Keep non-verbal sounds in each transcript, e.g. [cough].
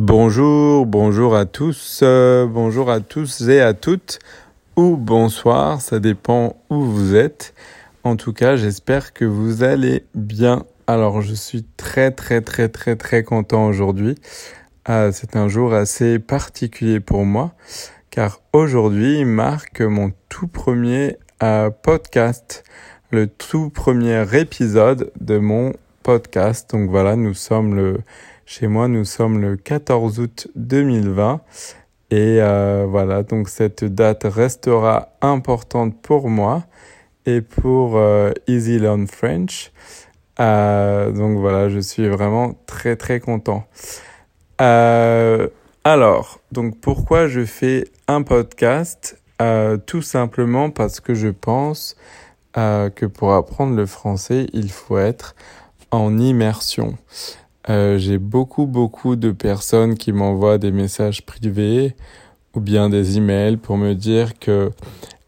Bonjour, bonjour à tous, euh, bonjour à tous et à toutes, ou bonsoir, ça dépend où vous êtes. En tout cas, j'espère que vous allez bien. Alors, je suis très très très très très content aujourd'hui. Euh, c'est un jour assez particulier pour moi, car aujourd'hui marque mon tout premier euh, podcast, le tout premier épisode de mon podcast. Donc voilà, nous sommes le chez moi, nous sommes le 14 août 2020 et euh, voilà, donc cette date restera importante pour moi et pour euh, Easy Learn French. Euh, donc voilà, je suis vraiment très très content. Alors, donc pourquoi je fais un podcast? Tout simplement parce que je pense que pour apprendre le français, il faut être en immersion. Euh, j'ai beaucoup, beaucoup de personnes qui m'envoient des messages privés ou bien des emails pour me dire que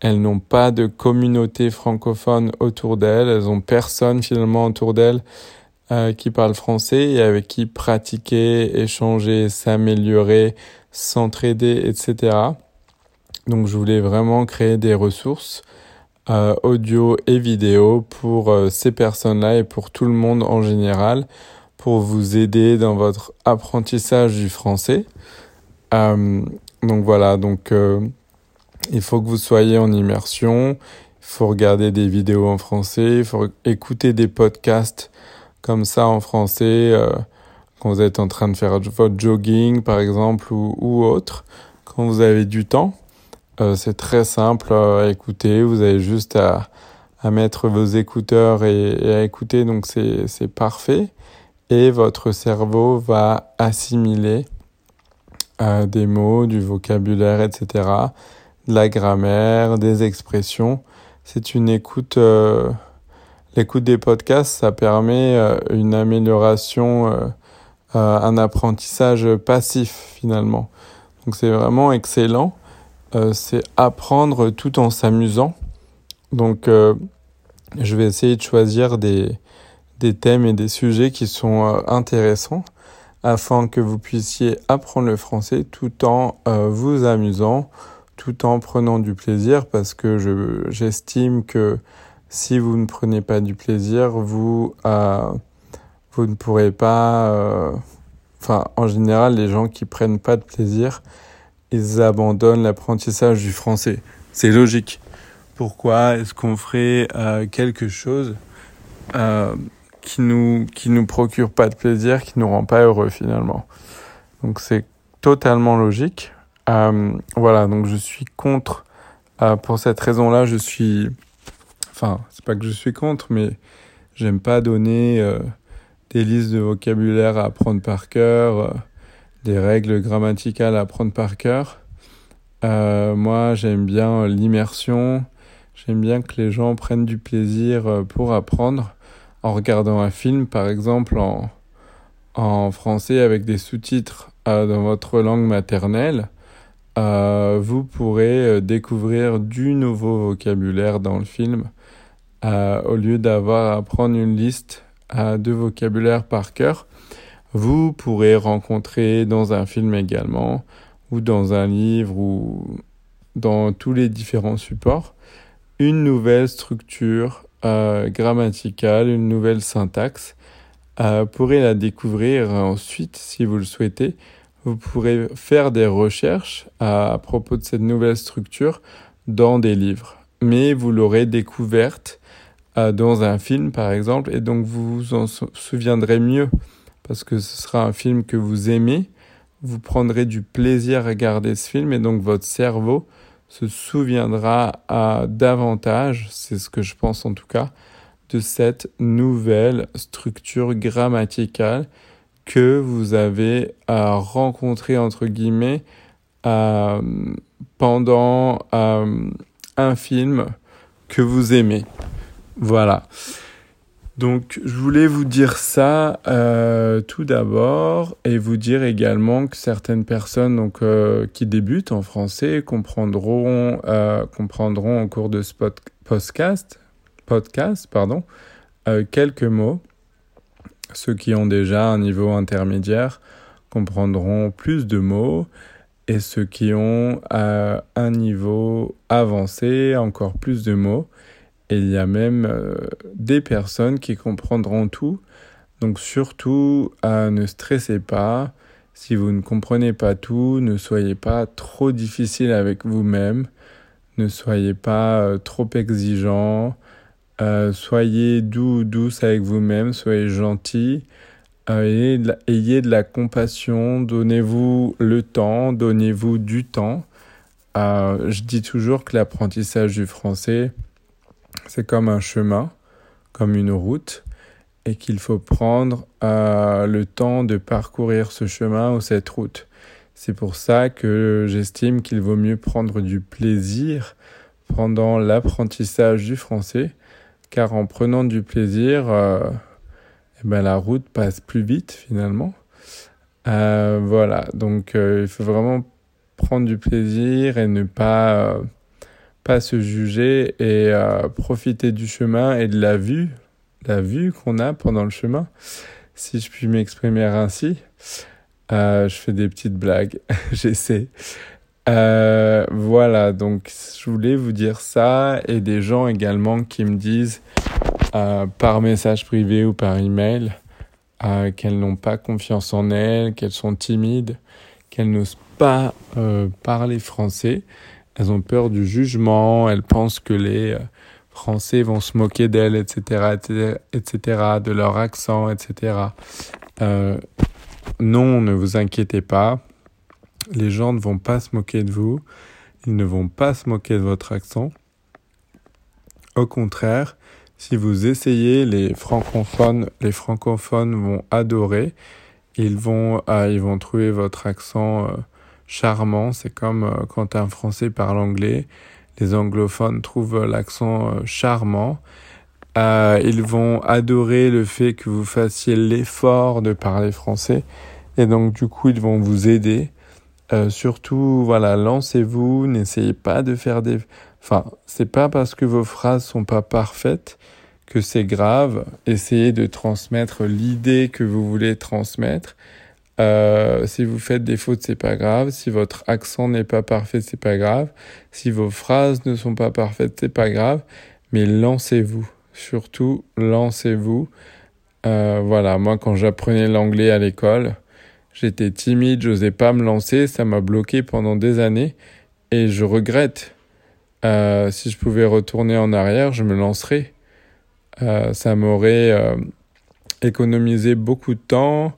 elles n'ont pas de communauté francophone autour d'elles, elles ont personne finalement autour d'elles euh, qui parle français et avec qui pratiquer, échanger, s'améliorer, s'entraider, etc. Donc je voulais vraiment créer des ressources euh, audio et vidéo pour ces personnes-là et pour tout le monde en général pour vous aider dans votre apprentissage du français. Euh, donc voilà, donc euh, il faut que vous soyez en immersion, il faut regarder des vidéos en français, il faut écouter des podcasts comme ça en français euh, quand vous êtes en train de faire votre jogging par exemple ou, ou autre, quand vous avez du temps. C'est très simple à écouter, vous avez juste à, à mettre vos écouteurs et, et à écouter, donc c'est parfait et votre cerveau va assimiler euh, des mots, du vocabulaire, etc., de la grammaire, des expressions. C'est une écoute. Euh, L'écoute des podcasts, ça permet euh, une amélioration, euh, euh, un apprentissage passif finalement. Donc c'est vraiment excellent. c'est apprendre tout en s'amusant. Donc je vais essayer de choisir des, des thèmes et des sujets qui sont euh, intéressants afin que vous puissiez apprendre le français tout en euh, vous amusant, tout en prenant du plaisir parce que je, j'estime que si vous ne prenez pas du plaisir, vous, euh, vous ne pourrez pas... Enfin, en général, les gens qui prennent pas de plaisir, ils abandonnent l'apprentissage du français. C'est logique. Pourquoi est-ce qu'on ferait quelque chose qui nous qui nous procure pas de plaisir, qui nous rend pas heureux finalement. Donc c'est totalement logique. Euh, voilà, donc je suis contre. Euh, pour cette raison-là, je suis. Enfin, c'est pas que je suis contre, mais j'aime pas donner euh, des listes de vocabulaire à apprendre par cœur, des règles grammaticales à apprendre par cœur. Moi, j'aime bien l'immersion. J'aime bien que les gens prennent du plaisir pour apprendre en regardant un film, par exemple, en, français avec des sous-titres euh, dans votre langue maternelle, euh, vous pourrez euh, découvrir du nouveau vocabulaire dans le film au lieu d'avoir à apprendre une liste de vocabulaire par cœur. Vous pourrez rencontrer dans un film également, ou dans un livre, ou dans tous les différents supports, une nouvelle structure euh, grammaticale, une nouvelle syntaxe. Euh, vous pourrez la découvrir ensuite si vous le souhaitez. Vous pourrez faire des recherches à, propos de cette nouvelle structure dans des livres. Mais vous l'aurez découverte euh, dans un film, par exemple, et donc vous vous en souviendrez mieux parce que ce sera un film que vous aimez. Vous prendrez du plaisir à regarder ce film et donc votre cerveau se souviendra à davantage, c'est ce que je pense en tout cas, de cette nouvelle structure grammaticale que vous avez à rencontrer entre guillemets euh, pendant euh, un film que vous aimez. Voilà. Donc, je voulais vous dire ça euh, tout d'abord et vous dire également que certaines personnes donc, euh, qui débutent en français comprendront, euh, comprendront cours de ce pod podcast, podcast pardon, euh, quelques mots. Ceux qui ont déjà un niveau intermédiaire comprendront plus de mots et ceux qui ont un niveau avancé encore plus de mots. Il y a même des personnes qui comprendront tout. Donc surtout, ne stressez pas. Si vous ne comprenez pas tout, ne soyez pas trop difficile avec vous-même, ne soyez pas euh, trop exigeant, euh, soyez doux, douce avec vous-même, soyez gentil, euh, ayez, de la, compassion, donnez-vous le temps, donnez-vous du temps. je dis toujours que l'apprentissage du français, c'est comme un chemin, comme une route et qu'il faut prendre euh, le temps de parcourir ce chemin ou cette route. C'est pour ça que j'estime qu'il vaut mieux prendre du plaisir pendant l'apprentissage du français, car en prenant du plaisir, euh, eh ben, la route passe plus vite finalement. Euh, voilà, donc il faut vraiment prendre du plaisir et ne pas, pas se juger et profiter du chemin et de la vue la vue qu'on a pendant le chemin, si je puis m'exprimer ainsi. Euh, je fais des petites blagues, [laughs] j'essaie. Euh, voilà, donc je voulais vous dire ça et des gens également qui me disent euh, par message privé ou par email qu'elles n'ont pas confiance en elles, qu'elles sont timides, qu'elles n'osent pas parler français. Elles ont peur du jugement, elles pensent que les Français vont se moquer d'elles, etc., etc., de leur accent, etc. Euh, non, ne vous inquiétez pas. Les gens ne vont pas se moquer de vous. Ils ne vont pas se moquer de votre accent. Au contraire, si vous essayez, les francophones, les francophones vont adorer. Ils vont, euh, ils vont trouver votre accent euh, charmant. C'est comme quand un Français parle anglais les anglophones trouvent l'accent euh, charmant. Euh, ils vont adorer le fait que vous fassiez l'effort de parler français et donc du coup ils vont vous aider. Euh, surtout, voilà, lancez-vous, n'essayez pas de faire des... Enfin, c'est pas parce que vos phrases sont pas parfaites que c'est grave. Essayez de transmettre l'idée que vous voulez transmettre euh, si vous faites des fautes, c'est pas grave. Si votre accent n'est pas parfait, c'est pas grave. Si vos phrases ne sont pas parfaites, c'est pas grave. Mais lancez-vous. Surtout, lancez-vous. Euh, voilà, moi, quand j'apprenais l'anglais à l'école, j'étais timide, j'osais pas me lancer. Ça m'a bloqué pendant des années. Et je regrette. Euh, si je pouvais retourner en arrière, je me lancerais. Euh, ça m'aurait euh, économisé beaucoup de temps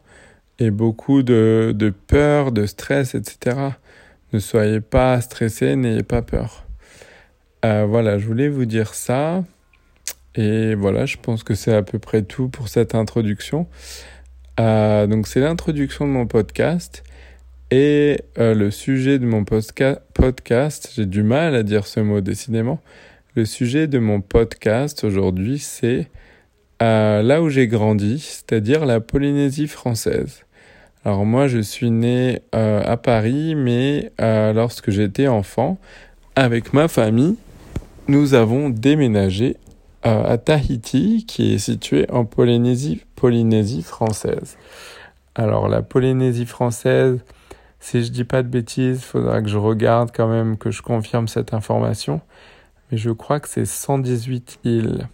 et beaucoup de, de peur, de stress, etc. Ne soyez pas stressé, n'ayez pas peur. Euh, voilà, je voulais vous dire ça. Et voilà, je pense que c'est à peu près tout pour cette introduction. Euh, donc c'est l'introduction de mon podcast. Et euh, le sujet de mon podcast, j'ai du mal à dire ce mot décidément. Le sujet de mon podcast aujourd'hui, c'est là où j'ai grandi, c'est-à-dire la Polynésie française. Alors moi, je suis né euh, à Paris, mais euh, lorsque j'étais enfant, avec ma famille, nous avons déménagé euh, à Tahiti, qui est situé en Polynésie, Polynésie française. Alors la Polynésie française, si je dis pas de bêtises, faudra que je regarde quand même, que je confirme cette information. Mais je crois que c'est 118 îles.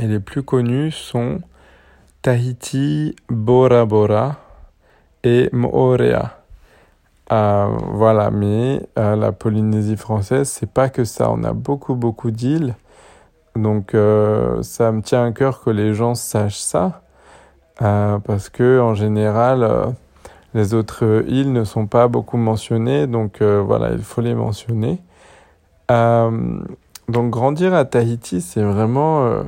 Et les plus connues sont Tahiti, Bora Bora, et Moorea. Euh, voilà, mais euh, la Polynésie française, c'est pas que ça. On a beaucoup, beaucoup d'îles. Donc, euh, ça me tient à cœur que les gens sachent ça. parce que, en général, les autres îles ne sont pas beaucoup mentionnées. Donc, voilà, il faut les mentionner. donc, grandir à Tahiti, c'est vraiment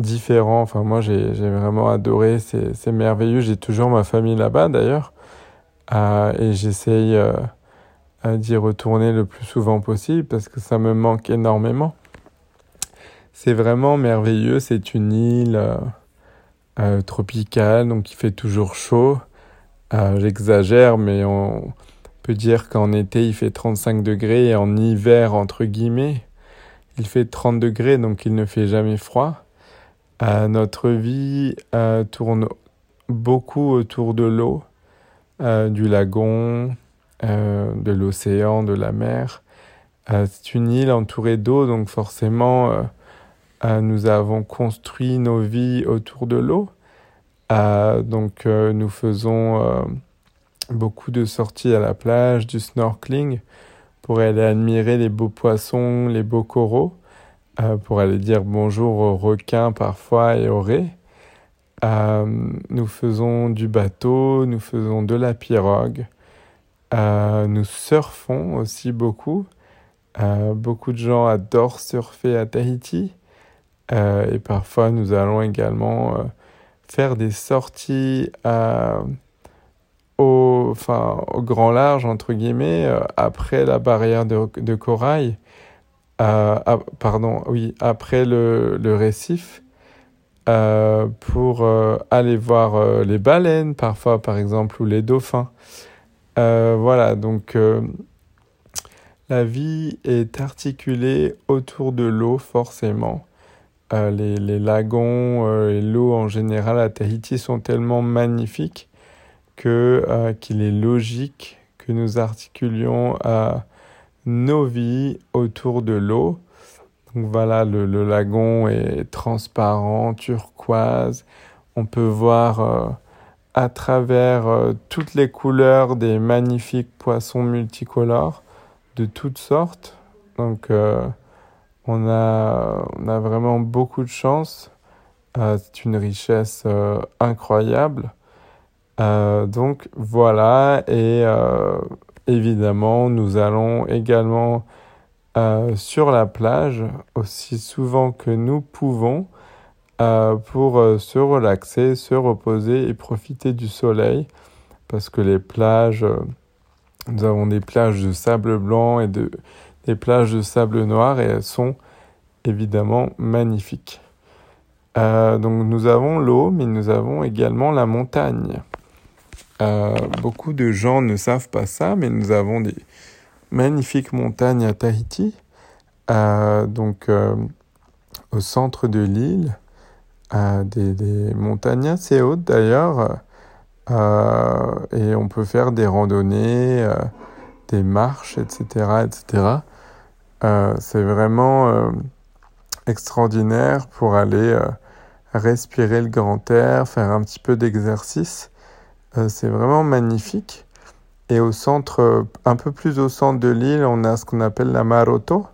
différent. Enfin, moi, j'ai vraiment adoré. C'est merveilleux. J'ai toujours ma famille là-bas, d'ailleurs. Euh, et j'essaye euh, d'y retourner le plus souvent possible parce que ça me manque énormément. C'est vraiment merveilleux. C'est une île euh, tropicale, donc il fait toujours chaud. J'exagère, mais on peut dire qu'en été, il fait 35 degrés et en hiver, entre guillemets, il fait 30 degrés, donc il ne fait jamais froid. Euh, notre vie euh, tourne beaucoup autour de l'eau. du lagon, de l'océan, de la mer. c'est une île entourée d'eau, donc forcément, nous avons construit nos vies autour de l'eau. donc nous faisons beaucoup de sorties à la plage, du snorkeling pour aller admirer les beaux poissons, les beaux coraux, euh, pour aller dire bonjour aux requins parfois et aux raies. Euh, nous faisons du bateau, nous faisons de la pirogue, euh, nous surfons aussi beaucoup. beaucoup de gens adorent surfer à Tahiti et parfois nous allons également faire des sorties au, enfin, au grand large, entre guillemets, après la barrière de corail, euh, ah, pardon, oui, après le, le récif, euh, pour aller voir les baleines, parfois par exemple, ou les dauphins. voilà, donc la vie est articulée autour de l'eau, forcément. les, les, lagons et l'eau en général à Tahiti sont tellement magnifiques que euh, qu'il est logique que nous articulions euh, nos vies autour de l'eau. Donc voilà, le, le, lagon est transparent, turquoise. On peut voir euh, à travers toutes les couleurs des magnifiques poissons multicolores de toutes sortes. Donc on, a, on a vraiment beaucoup de chance. C'est une richesse incroyable. Euh, donc voilà, et euh, évidemment, nous allons également euh, sur la plage aussi souvent que nous pouvons pour se relaxer, se reposer et profiter du soleil. Parce que les plages, nous avons des plages de sable blanc et de, des plages de sable noir et elles sont évidemment magnifiques. donc nous avons l'eau, mais nous avons également la montagne. Euh, beaucoup de gens ne savent pas ça, mais nous avons des magnifiques montagnes à Tahiti, euh, donc euh, au centre de l'île, des, des, montagnes assez hautes d'ailleurs, et on peut faire des randonnées, des marches, etc., etc. C'est vraiment extraordinaire pour aller respirer le grand air, faire un petit peu d'exercice. Euh, c'est vraiment magnifique. Et au centre, un peu plus au centre de l'île, on a ce qu'on appelle la Maroto.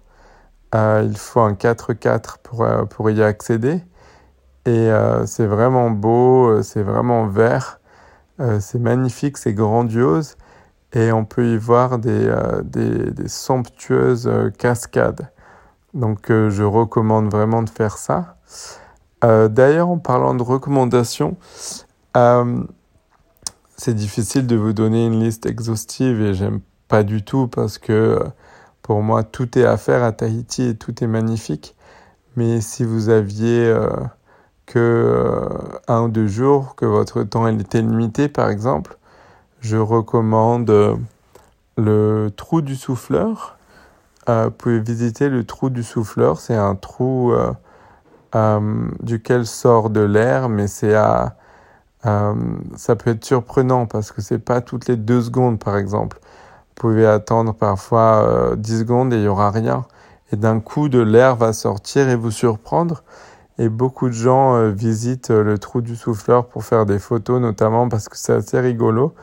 Euh, il faut un 4x4 pour, euh, pour y accéder. Et c'est vraiment beau, c'est vraiment vert, c'est magnifique, c'est grandiose. Et on peut y voir des, des, des somptueuses cascades. Donc je recommande vraiment de faire ça. D'ailleurs, en parlant de recommandations, c'est difficile de vous donner une liste exhaustive et j'aime pas du tout parce que pour moi tout est à faire à Tahiti et tout est magnifique. Mais si vous aviez euh, que euh, un ou deux jours, que votre temps était limité par exemple, je recommande euh, le trou du souffleur. vous pouvez visiter le trou du souffleur, c'est un trou duquel sort de l'air, mais c'est à euh, ça peut être surprenant parce que c'est pas toutes les deux secondes, par exemple. Vous pouvez attendre parfois euh, 10 secondes et il y aura rien. Et d'un coup, de l'air va sortir et vous surprendre. Et beaucoup de gens euh, visitent euh, le trou du souffleur pour faire des photos, notamment parce que c'est assez rigolo.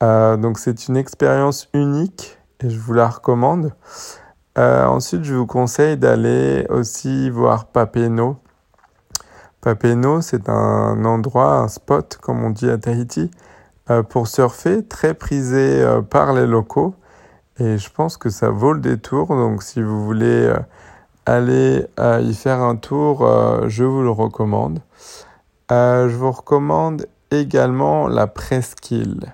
donc c'est une expérience unique et je vous la recommande. ensuite, je vous conseille d'aller aussi voir Papeno Papeno, c'est un endroit, un spot, comme on dit à Tahiti, euh, pour surfer, très prisé euh, par les locaux. Et je pense que ça vaut le détour. Donc si vous voulez euh, aller y faire un tour, je vous le recommande. je vous recommande également la presqu'île.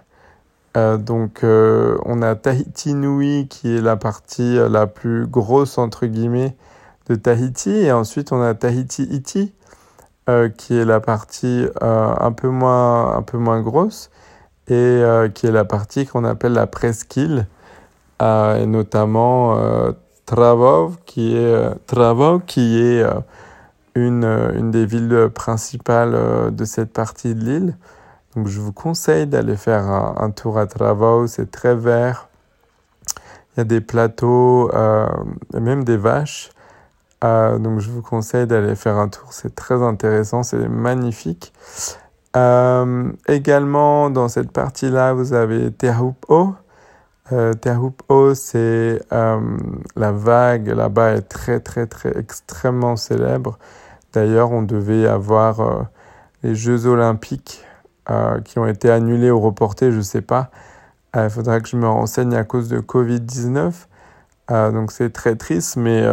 donc on a Tahiti Nui qui est la partie la plus grosse entre guillemets de Tahiti et ensuite on a Tahiti Iti qui est la partie euh, un, peu moins, un peu moins grosse et euh, qui est la partie qu'on appelle la presqu'île, et notamment Travov, qui est, Travov, qui est une, une des villes principales de cette partie de l'île. Donc je vous conseille d'aller faire un, tour à Travaux, c'est très vert. Il y a des plateaux, euh, même des vaches. Euh, donc je vous conseille d'aller faire un tour, c'est très intéressant, c'est magnifique. Euh, également dans cette partie-là, vous avez Teahupo. Euh, Teahupo, c'est euh, la vague là-bas est très très très extrêmement célèbre. D'ailleurs, on devait avoir euh, les Jeux Olympiques qui ont été annulés ou reportés, je ne sais pas. Il faudra que je me renseigne à cause de Covid-19. donc c'est très triste, mais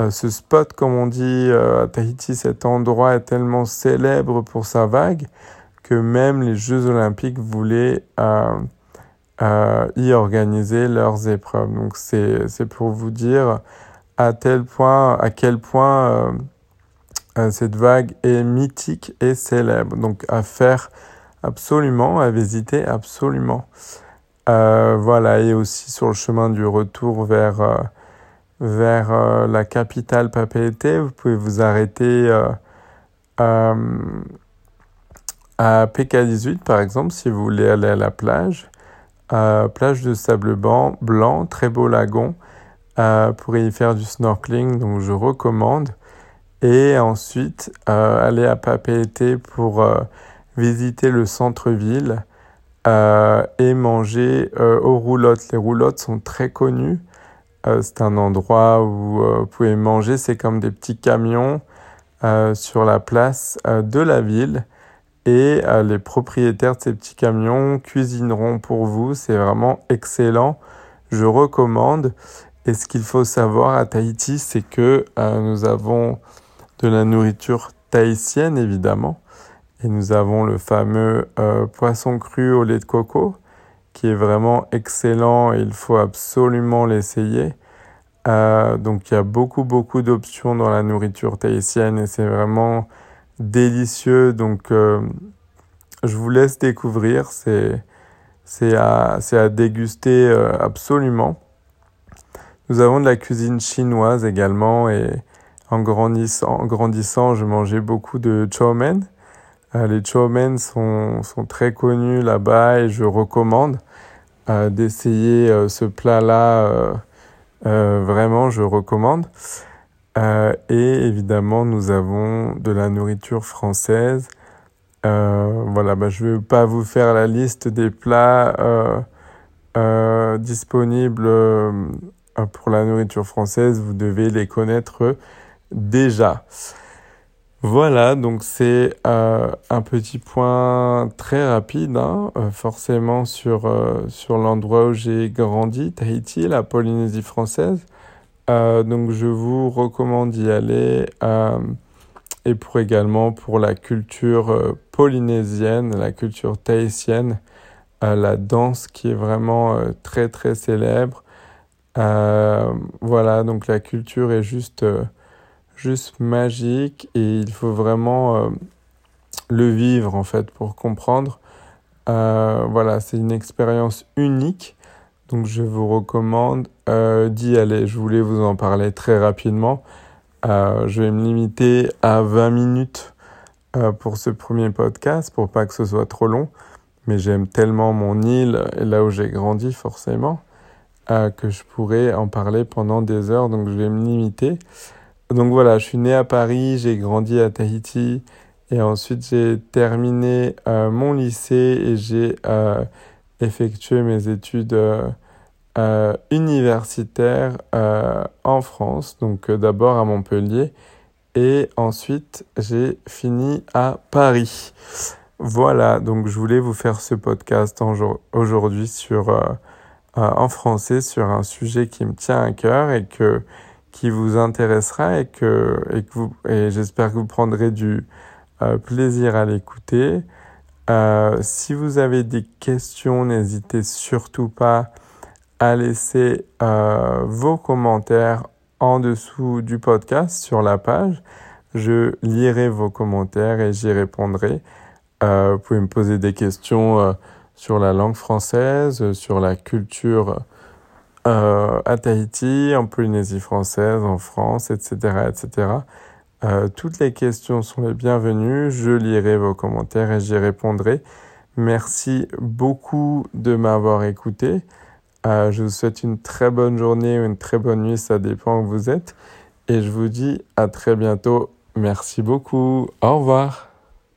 euh, ce spot, comme on dit euh, à Tahiti, cet endroit est tellement célèbre pour sa vague que même les Jeux olympiques voulaient euh, y organiser leurs épreuves. Donc c'est pour vous dire à tel point, à quel point cette vague est mythique et célèbre. Donc à faire absolument, à visiter absolument. voilà, et aussi sur le chemin du retour vers vers euh, la capitale Papeete. Vous pouvez vous arrêter euh, à PK18 par exemple si vous voulez aller à la plage. plage de sable blanc, blanc très beau lagon euh, pour y faire du snorkeling, donc je recommande. Et ensuite, aller à Papeete pour visiter le centre-ville et manger aux roulottes. Les roulottes sont très connues. Euh, c'est un endroit où euh, vous pouvez manger, c'est comme des petits camions euh, sur la place de la ville. Et les propriétaires de ces petits camions cuisineront pour vous. C'est vraiment excellent. Je recommande. Et ce qu'il faut savoir à Tahiti, c'est que nous avons de la nourriture tahitienne, évidemment. Et nous avons le fameux poisson cru au lait de coco qui est vraiment excellent et il faut absolument l'essayer. Euh, donc il y a beaucoup beaucoup d'options dans la nourriture tahitienne et c'est vraiment délicieux. Donc euh, je vous laisse découvrir, c'est à, à déguster euh, absolument. Nous avons de la cuisine chinoise également et en grandissant, en grandissant je mangeais beaucoup de chow mein. les chow mein sont, sont très connus là-bas et je recommande d'essayer euh, ce plat-là. Euh, euh, vraiment, je recommande. et évidemment, nous avons de la nourriture française. voilà, bah, je ne vais pas vous faire la liste des plats disponibles pour la nourriture française. Vous devez les connaître déjà. Voilà, donc c'est euh, un petit point très rapide, hein, euh, forcément sur, euh, sur l'endroit où j'ai grandi, Tahiti, la Polynésie française. donc je vous recommande d'y aller et pour également pour la culture polynésienne, la culture tahitienne, la danse qui est vraiment très très célèbre. voilà, donc la culture est juste juste magique et il faut vraiment euh, le vivre en fait pour comprendre. Euh, voilà, c'est une expérience unique. Donc je vous recommande euh, d'y aller. Je voulais vous en parler très rapidement. je vais me limiter à 20 minutes pour ce premier podcast pour pas que ce soit trop long. Mais j'aime tellement mon île et là où j'ai grandi forcément que je pourrais en parler pendant des heures. Donc je vais me limiter. Donc voilà, je suis né à Paris, j'ai grandi à Tahiti et ensuite j'ai terminé euh, mon lycée et j'ai euh, effectué mes études euh, universitaires en France, donc d'abord à Montpellier et ensuite j'ai fini à Paris. Voilà, donc je voulais vous faire ce podcast aujourd'hui sur en français sur un sujet qui me tient à cœur et que qui vous intéressera et que, et que vous, et j'espère que vous prendrez du euh, plaisir à l'écouter. Euh, si vous avez des questions, n'hésitez surtout pas à laisser euh, vos commentaires en dessous du podcast sur la page. Je lirai vos commentaires et j'y répondrai. Vous pouvez me poser des questions sur la langue française, sur la culture euh, à Tahiti, en Polynésie française, en France, etc., etc. Euh, toutes les questions sont les bienvenues. Je lirai vos commentaires et j'y répondrai. Merci beaucoup de m'avoir écouté. Euh, je vous souhaite une très bonne journée ou une très bonne nuit, ça dépend où vous êtes. Et je vous dis à très bientôt. Merci beaucoup. Au revoir.